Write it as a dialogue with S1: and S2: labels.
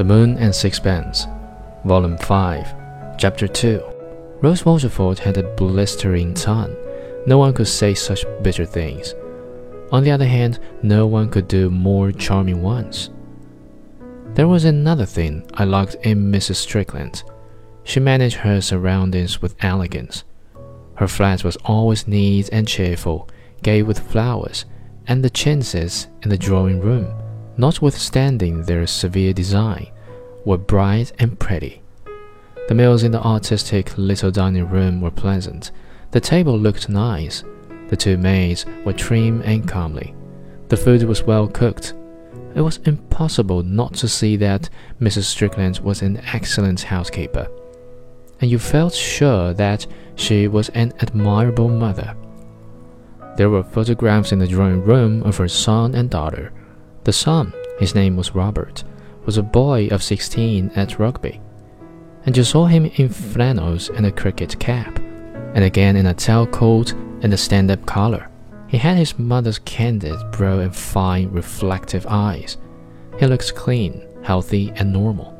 S1: The Moon and Sixpence, Volume 5, Chapter 2. Rose Waterford had a blistering tongue. No one could say such bitter things. On the other hand, no one could do more charming ones. There was another thing I liked in Mrs. Strickland. She managed her surroundings with elegance. Her flat was always neat and cheerful, gay with flowers, and the chintzes in the drawing room notwithstanding their severe design, were bright and pretty. The meals in the artistic little dining room were pleasant. The table looked nice. The two maids were trim and comely. The food was well cooked. It was impossible not to see that Mrs. Strickland was an excellent housekeeper, and you felt sure that she was an admirable mother. There were photographs in the drawing room of her son and daughter the son, his name was Robert, was a boy of 16 at Rugby, and you saw him in flannels and a cricket cap, and again in a tail coat and a stand up collar. He had his mother's candid brow and fine, reflective eyes. He looked clean, healthy, and normal.